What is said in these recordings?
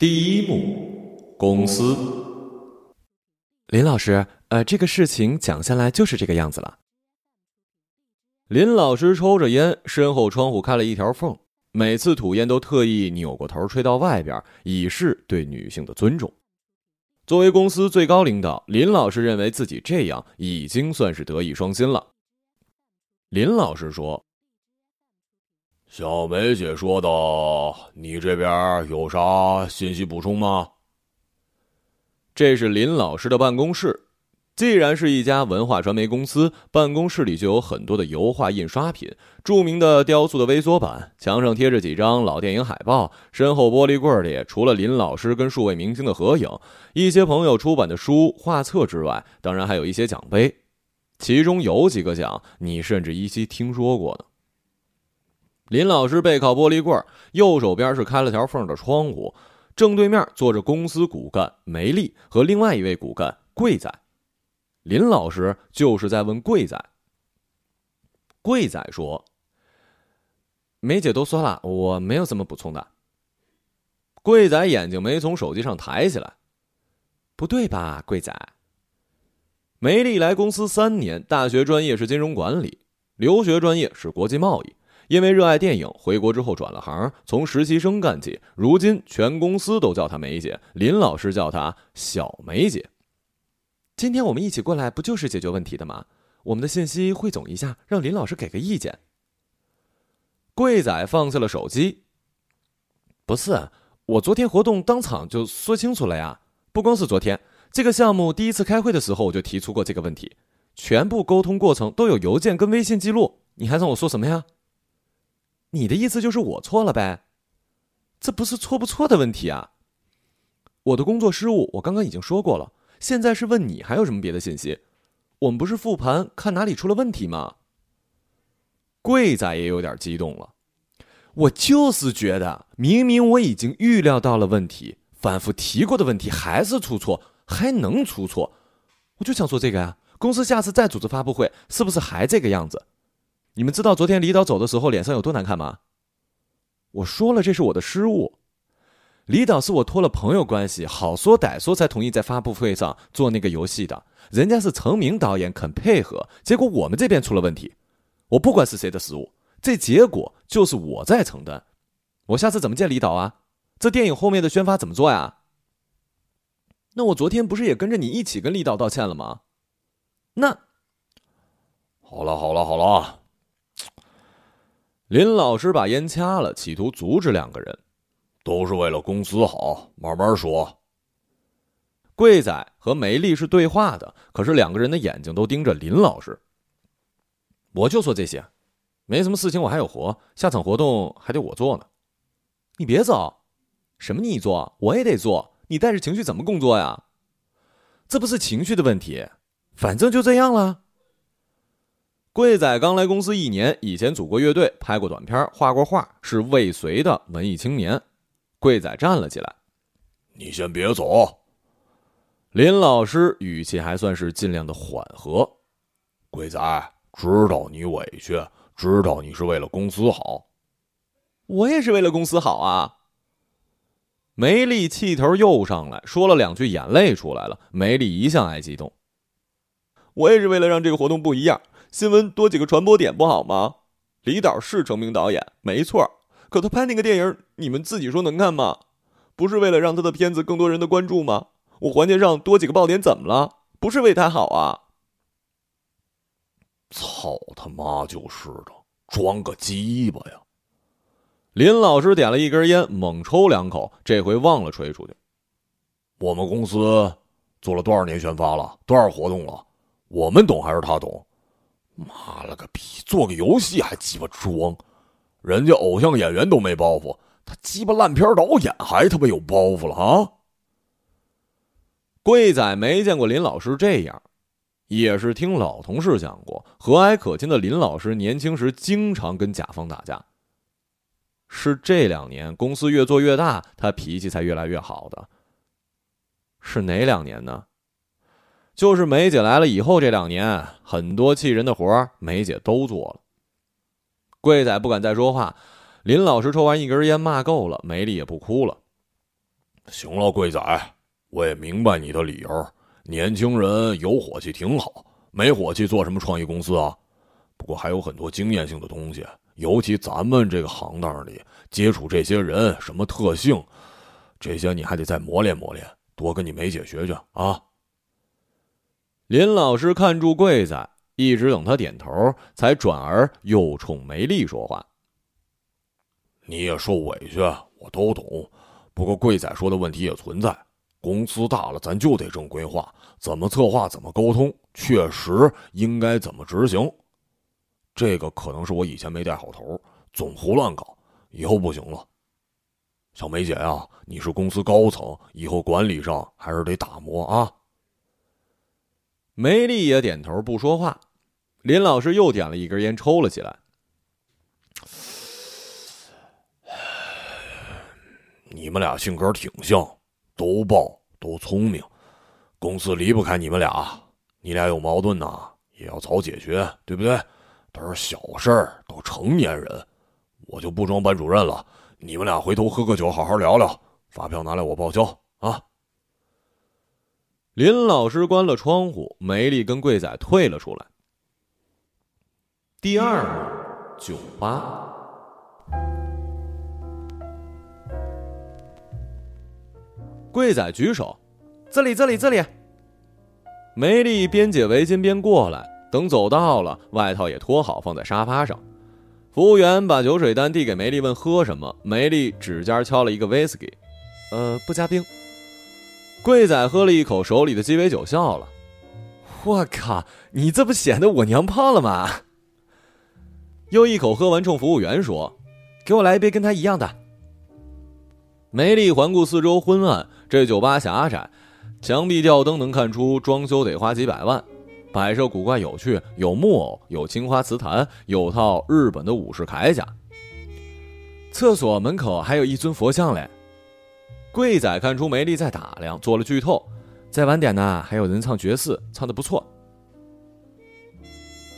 第一幕，公司。林老师，呃，这个事情讲下来就是这个样子了。林老师抽着烟，身后窗户开了一条缝，每次吐烟都特意扭过头吹到外边，以示对女性的尊重。作为公司最高领导，林老师认为自己这样已经算是德艺双馨了。林老师说。小梅姐说的，你这边有啥信息补充吗？这是林老师的办公室。既然是一家文化传媒公司，办公室里就有很多的油画印刷品、著名的雕塑的微缩版，墙上贴着几张老电影海报，身后玻璃柜里除了林老师跟数位明星的合影、一些朋友出版的书、画册之外，当然还有一些奖杯，其中有几个奖你甚至依稀听说过呢。林老师背靠玻璃柜，右手边是开了条缝的窗户，正对面坐着公司骨干梅丽和另外一位骨干贵仔。林老师就是在问贵仔。贵仔说：“梅姐都说了，我没有什么补充的。”贵仔眼睛没从手机上抬起来，不对吧？贵仔，梅丽来公司三年，大学专业是金融管理，留学专业是国际贸易。因为热爱电影，回国之后转了行，从实习生干起。如今全公司都叫她梅姐，林老师叫她小梅姐。今天我们一起过来，不就是解决问题的吗？我们的信息汇总一下，让林老师给个意见。贵仔放下了手机。不是，我昨天活动当场就说清楚了呀。不光是昨天，这个项目第一次开会的时候我就提出过这个问题，全部沟通过程都有邮件跟微信记录。你还让我说什么呀？你的意思就是我错了呗？这不是错不错的问题啊！我的工作失误，我刚刚已经说过了。现在是问你还有什么别的信息？我们不是复盘看哪里出了问题吗？贵仔也有点激动了。我就是觉得，明明我已经预料到了问题，反复提过的问题还是出错，还能出错？我就想说这个呀。公司下次再组织发布会，是不是还这个样子？你们知道昨天李导走的时候脸上有多难看吗？我说了，这是我的失误。李导是我托了朋友关系，好说歹说才同意在发布会上做那个游戏的。人家是成名导演，肯配合，结果我们这边出了问题。我不管是谁的失误，这结果就是我在承担。我下次怎么见李导啊？这电影后面的宣发怎么做呀？那我昨天不是也跟着你一起跟李导道歉了吗？那好了，好了，好了。林老师把烟掐了，企图阻止两个人。都是为了公司好，慢慢说。贵仔和梅丽是对话的，可是两个人的眼睛都盯着林老师。我就说这些，没什么事情，我还有活，下场活动还得我做呢。你别走，什么你做，我也得做。你带着情绪怎么工作呀？这不是情绪的问题，反正就这样了。贵仔刚来公司一年，以前组过乐队，拍过短片，画过画，是未遂的文艺青年。贵仔站了起来：“你先别走。”林老师语气还算是尽量的缓和：“贵仔，知道你委屈，知道你是为了公司好，我也是为了公司好啊。”梅丽气头又上来，说了两句，眼泪出来了。梅丽一向爱激动：“我也是为了让这个活动不一样。”新闻多几个传播点不好吗？李导是成名导演，没错，可他拍那个电影，你们自己说能看吗？不是为了让他的片子更多人的关注吗？我环节上多几个爆点怎么了？不是为他好啊！操他妈就是的，装个鸡巴呀！林老师点了一根烟，猛抽两口，这回忘了吹出去。我们公司做了多少年宣发了，多少活动了？我们懂还是他懂？妈了个逼！做个游戏还鸡巴装，人家偶像演员都没包袱，他鸡巴烂片导演还他妈有包袱了啊！贵仔没见过林老师这样，也是听老同事讲过，和蔼可亲的林老师年轻时经常跟甲方打架。是这两年公司越做越大，他脾气才越来越好的。是哪两年呢？就是梅姐来了以后，这两年很多气人的活梅姐都做了。贵仔不敢再说话。林老师抽完一根烟，骂够了，梅丽也不哭了。行了，贵仔，我也明白你的理由。年轻人有火气挺好，没火气做什么创意公司啊？不过还有很多经验性的东西，尤其咱们这个行当里接触这些人，什么特性，这些你还得再磨练磨练，多跟你梅姐学学啊。林老师看住贵仔，一直等他点头，才转而又冲梅丽说话：“你也受委屈，我都懂。不过贵仔说的问题也存在。”公司大了，咱就得正规化，怎么策划，怎么沟通，确实应该怎么执行。这个可能是我以前没带好头，总胡乱搞，以后不行了。小梅姐呀，你是公司高层，以后管理上还是得打磨啊。梅丽也点头不说话。林老师又点了一根烟，抽了起来。你们俩性格挺像。都暴都聪明，公司离不开你们俩。你俩有矛盾呐，也要早解决，对不对？都是小事儿，都成年人，我就不装班主任了。你们俩回头喝个酒，好好聊聊。发票拿来，我报销啊。林老师关了窗户，梅丽跟贵仔退了出来。第二幕，酒吧。贵仔举手：“这里，这里，这里。”梅丽边解围巾边过来，等走到了，外套也脱好放在沙发上。服务员把酒水单递给梅丽，问喝什么。梅丽指尖敲了一个威士忌，呃，不加冰。贵仔喝了一口手里的鸡尾酒，笑了：“我靠，你这不显得我娘炮了吗？”又一口喝完，冲服务员说：“给我来一杯跟他一样的。”梅丽环顾四周，昏暗。这酒吧狭窄，墙壁吊灯能看出装修得花几百万，摆设古怪有趣，有木偶，有青花瓷坛，有套日本的武士铠甲。厕所门口还有一尊佛像嘞。贵仔看出梅丽在打量，做了剧透。再晚点呢，还有人唱爵士，唱的不错。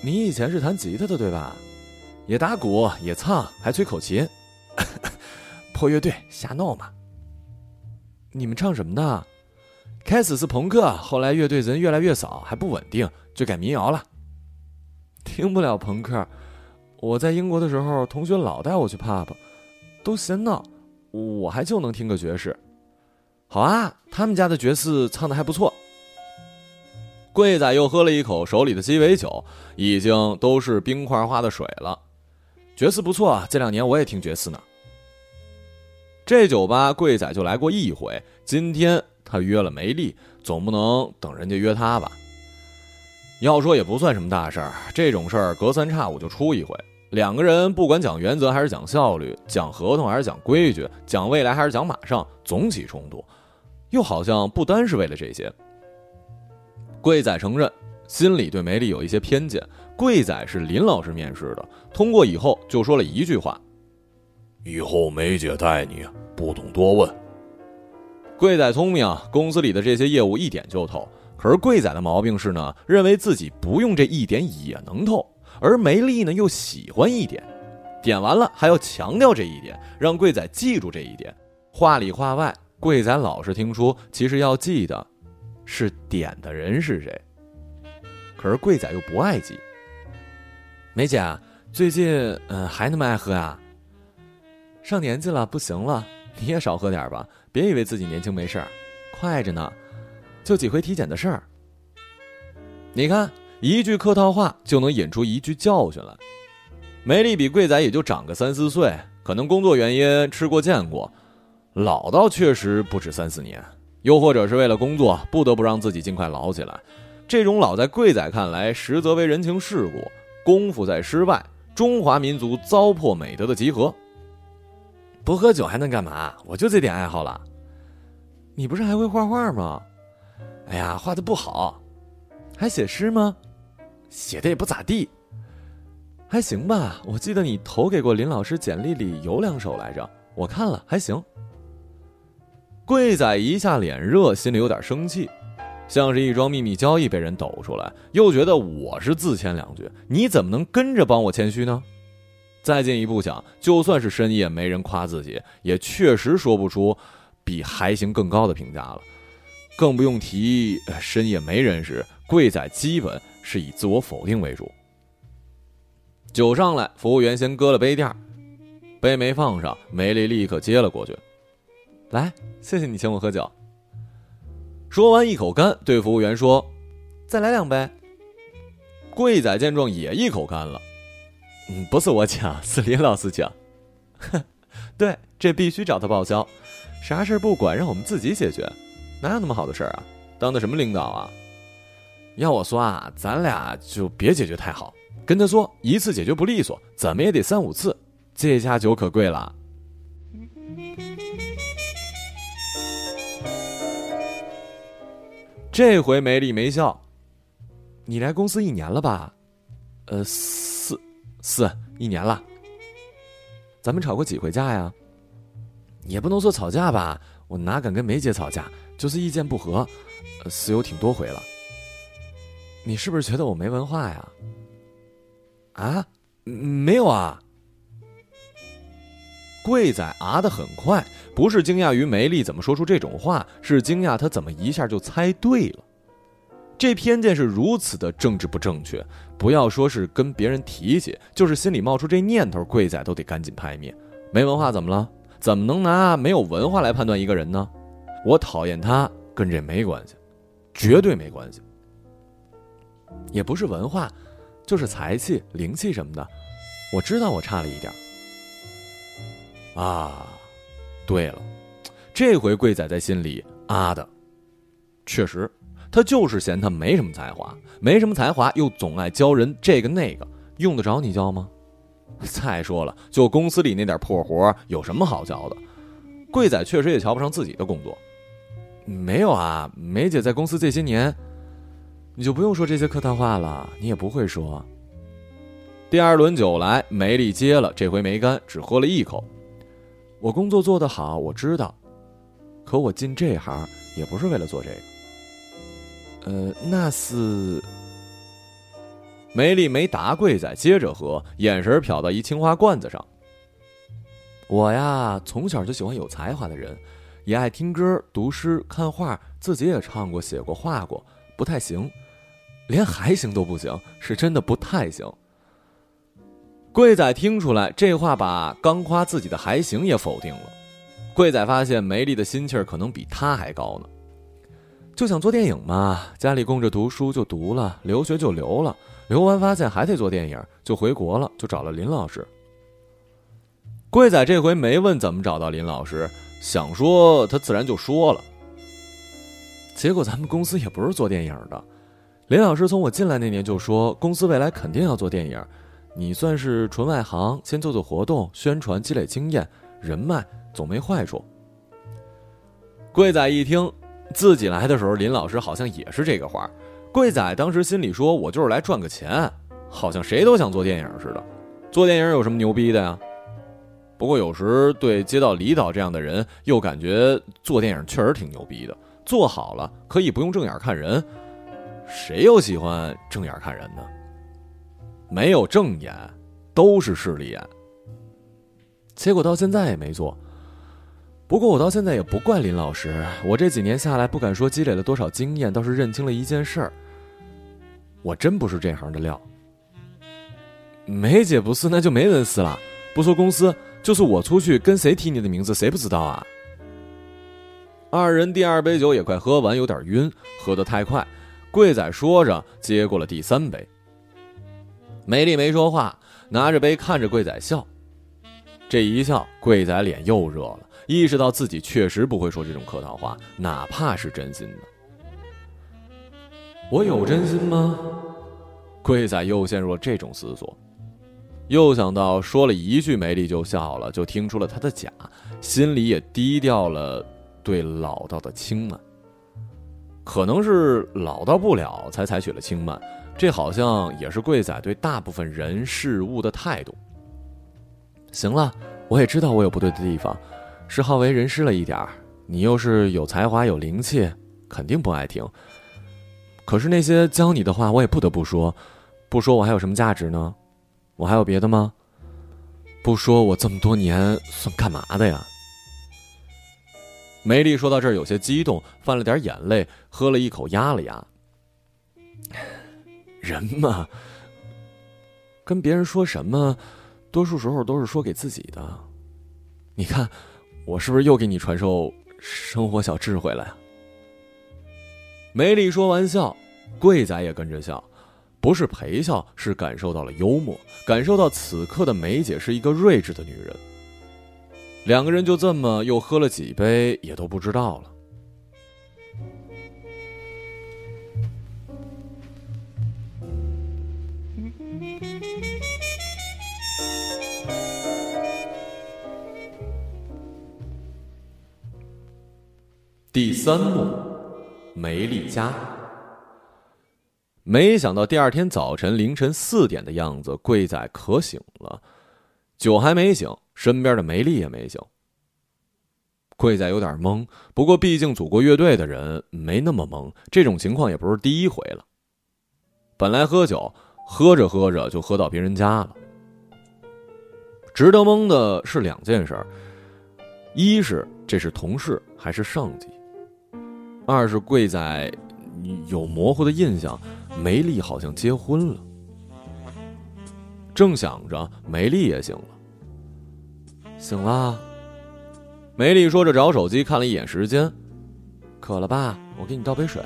你以前是弹吉他的对吧？也打鼓，也唱，还吹口琴。破乐队，瞎闹嘛。你们唱什么呢？开始是朋克，后来乐队人越来越少，还不稳定，就改民谣了。听不了朋克，我在英国的时候，同学老带我去 pub，都嫌闹，我还就能听个爵士。好啊，他们家的爵士唱的还不错。贵仔又喝了一口手里的鸡尾酒，已经都是冰块化的水了。爵士不错，这两年我也听爵士呢。这酒吧贵仔就来过一回，今天他约了梅丽，总不能等人家约他吧？要说也不算什么大事儿，这种事儿隔三差五就出一回。两个人不管讲原则还是讲效率，讲合同还是讲规矩，讲未来还是讲马上，总起冲突，又好像不单是为了这些。贵仔承认心里对梅丽有一些偏见。贵仔是林老师面试的，通过以后就说了一句话。以后梅姐带你，不懂多问。贵仔聪明啊，公司里的这些业务一点就透。可是贵仔的毛病是呢，认为自己不用这一点也能透，而梅丽呢又喜欢一点，点完了还要强调这一点，让贵仔记住这一点。话里话外，贵仔老是听说，其实要记得是点的人是谁。可是贵仔又不爱记。梅姐，最近嗯还那么爱喝呀？上年纪了，不行了，你也少喝点吧。别以为自己年轻没事儿，快着呢，就几回体检的事儿。你看，一句客套话就能引出一句教训来。梅丽比贵仔也就长个三四岁，可能工作原因吃过见过，老到确实不止三四年，又或者是为了工作不得不让自己尽快老起来。这种老在贵仔看来，实则为人情世故，功夫在诗外，中华民族糟粕美德的集合。不喝酒还能干嘛？我就这点爱好了。你不是还会画画吗？哎呀，画的不好。还写诗吗？写的也不咋地。还行吧。我记得你投给过林老师简历里有两首来着，我看了还行。贵仔一下脸热，心里有点生气，像是一桩秘密交易被人抖出来，又觉得我是自谦两句，你怎么能跟着帮我谦虚呢？再进一步想，就算是深夜没人夸自己，也确实说不出比还行更高的评价了。更不用提深夜没人时，贵仔基本是以自我否定为主。酒上来，服务员先搁了杯垫，杯没放上，梅丽立刻接了过去。来，谢谢你请我喝酒。说完一口干，对服务员说：“再来两杯。”贵仔见状也一口干了。嗯，不是我请，是林老师请。哼，对，这必须找他报销。啥事儿不管，让我们自己解决，哪有那么好的事儿啊？当的什么领导啊？要我说啊，咱俩就别解决太好，跟他说一次解决不利索，怎么也得三五次。这家酒可贵了。这回梅丽没笑。你来公司一年了吧？呃，四四一年了。咱们吵过几回架呀？也不能说吵架吧，我哪敢跟梅姐吵架？就是意见不合，是有挺多回了。你是不是觉得我没文化呀？啊，没有啊。贵仔啊的很快，不是惊讶于梅丽怎么说出这种话，是惊讶他怎么一下就猜对了。这偏见是如此的政治不正确，不要说是跟别人提起，就是心里冒出这念头，贵仔都得赶紧拍灭。没文化怎么了？怎么能拿没有文化来判断一个人呢？我讨厌他跟这没关系，绝对没关系。也不是文化，就是财气、灵气什么的。我知道我差了一点。啊，对了，这回贵仔在心里啊的，确实。他就是嫌他没什么才华，没什么才华又总爱教人这个那个，用得着你教吗？再说了，就公司里那点破活，有什么好教的？贵仔确实也瞧不上自己的工作。没有啊，梅姐在公司这些年，你就不用说这些客套话了，你也不会说。第二轮酒来，梅丽接了，这回没干，只喝了一口。我工作做得好，我知道，可我进这行也不是为了做这个。呃，那是梅丽没答贵仔，接着喝，眼神瞟到一青花罐子上。我呀，从小就喜欢有才华的人，也爱听歌、读诗、看画，自己也唱过、写过、画过，不太行，连还行都不行，是真的不太行。贵仔听出来这话，把刚夸自己的还行也否定了。贵仔发现梅丽的心气儿可能比他还高呢。就想做电影嘛，家里供着读书就读了，留学就留了，留完发现还得做电影，就回国了，就找了林老师。贵仔这回没问怎么找到林老师，想说他自然就说了。结果咱们公司也不是做电影的，林老师从我进来那年就说，公司未来肯定要做电影，你算是纯外行，先做做活动宣传，积累经验人脉，总没坏处。贵仔一听。自己来的时候，林老师好像也是这个话。贵仔当时心里说：“我就是来赚个钱，好像谁都想做电影似的。做电影有什么牛逼的呀？”不过有时对接到李导这样的人，又感觉做电影确实挺牛逼的。做好了可以不用正眼看人，谁又喜欢正眼看人呢？没有正眼，都是势利眼。结果到现在也没做。不过我到现在也不怪林老师，我这几年下来不敢说积累了多少经验，倒是认清了一件事儿：我真不是这行的料。梅姐不是，那就没人是了。不说公司，就是我出去跟谁提你的名字，谁不知道啊？二人第二杯酒也快喝完，有点晕，喝得太快。贵仔说着接过了第三杯。梅丽没说话，拿着杯看着贵仔笑。这一笑，贵仔脸又热了。意识到自己确实不会说这种客套话，哪怕是真心的。我有真心吗？贵仔又陷入了这种思索，又想到说了一句梅丽就笑了，就听出了他的假，心里也低调了对老道的轻慢。可能是老道不了才采取了轻慢，这好像也是贵仔对大部分人事物的态度。行了，我也知道我有不对的地方。是好为人师了一点儿，你又是有才华有灵气，肯定不爱听。可是那些教你的话，我也不得不说，不说我还有什么价值呢？我还有别的吗？不说我这么多年算干嘛的呀？梅丽说到这儿有些激动，泛了点眼泪，喝了一口压了压。人嘛，跟别人说什么，多数时候都是说给自己的。你看，我是不是又给你传授生活小智慧了呀？梅丽说完笑，贵仔也跟着笑，不是陪笑，是感受到了幽默，感受到此刻的梅姐是一个睿智的女人。两个人就这么又喝了几杯，也都不知道了。第三幕，梅丽家。没想到第二天早晨凌晨四点的样子，贵仔可醒了，酒还没醒。身边的梅丽也没醒，贵仔有点懵。不过毕竟组过乐队的人没那么懵，这种情况也不是第一回了。本来喝酒，喝着喝着就喝到别人家了。值得懵的是两件事：一是这是同事还是上级；二是贵仔有模糊的印象，梅丽好像结婚了。正想着，梅丽也醒了。醒了，梅丽说着找手机看了一眼时间，渴了吧？我给你倒杯水。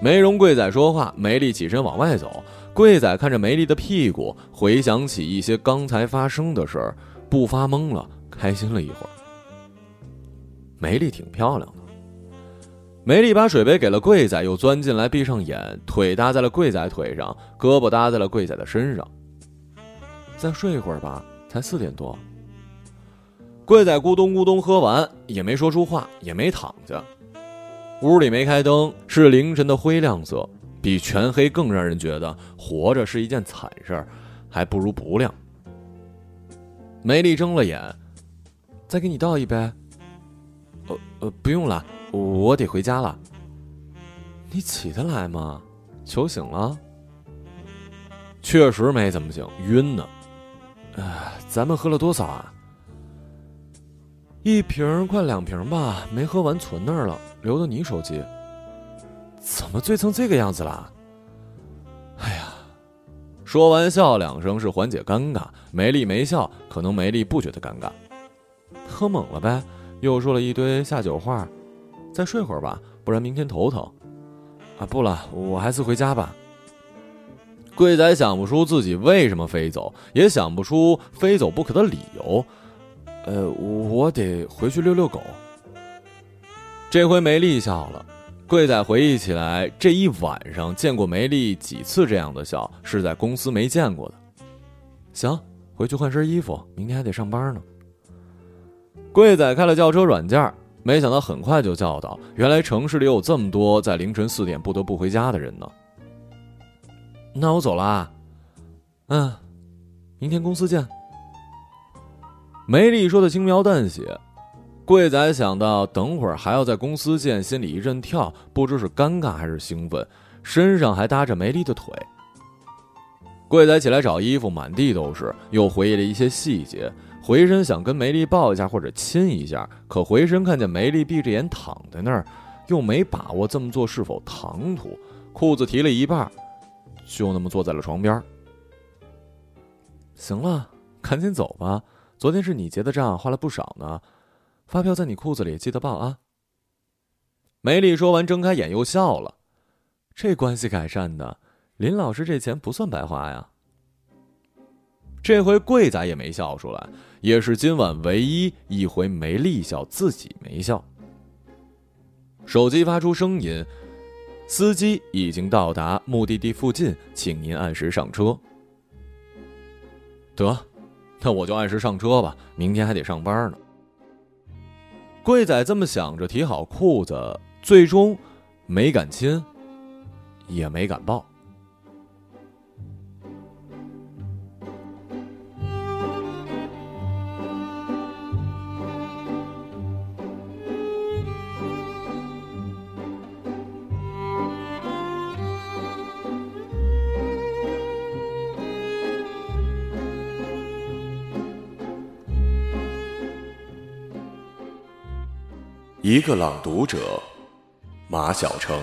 没容贵仔说话，梅丽起身往外走。贵仔看着梅丽的屁股，回想起一些刚才发生的事儿，不发懵了，开心了一会儿。梅丽挺漂亮的。梅丽把水杯给了贵仔，又钻进来，闭上眼，腿搭在了贵仔腿上，胳膊搭在了贵仔的身上。再睡一会儿吧，才四点多。贵仔咕咚咕咚喝完，也没说出话，也没躺下。屋里没开灯，是凌晨的灰亮色，比全黑更让人觉得活着是一件惨事儿，还不如不亮。梅丽睁了眼，再给你倒一杯。呃呃，不用了，我得回家了。你起得来吗？酒醒了？确实没怎么醒，晕呢。哎，咱们喝了多少啊？一瓶快两瓶吧，没喝完存那儿了，留的你手机。怎么醉成这个样子了？哎呀，说完笑两声是缓解尴尬。梅丽没笑，可能梅丽不觉得尴尬。喝猛了呗，又说了一堆下酒话。再睡会儿吧，不然明天头疼。啊，不了，我还是回家吧。贵仔想不出自己为什么飞走，也想不出非走不可的理由。呃，我得回去遛遛狗。这回梅丽笑了，贵仔回忆起来，这一晚上见过梅丽几次这样的笑，是在公司没见过的。行，回去换身衣服，明天还得上班呢。贵仔开了轿车软件，没想到很快就叫到，原来城市里有这么多在凌晨四点不得不回家的人呢。那我走了，嗯，明天公司见。梅丽说的轻描淡写，贵仔想到等会儿还要在公司见，心里一阵跳，不知是尴尬还是兴奋，身上还搭着梅丽的腿。贵仔起来找衣服，满地都是，又回忆了一些细节，回身想跟梅丽抱一下或者亲一下，可回身看见梅丽闭着眼躺在那儿，又没把握这么做是否唐突，裤子提了一半，就那么坐在了床边。行了，赶紧走吧。昨天是你结的账，花了不少呢，发票在你裤子里，记得报啊。梅丽说完，睁开眼又笑了，这关系改善的，林老师这钱不算白花呀。这回贵仔也没笑出来，也是今晚唯一一回没丽笑，自己没笑。手机发出声音，司机已经到达目的地附近，请您按时上车。得。那我就按时上车吧，明天还得上班呢。贵仔这么想着，提好裤子，最终没敢亲，也没敢抱。一个朗读者，马晓成。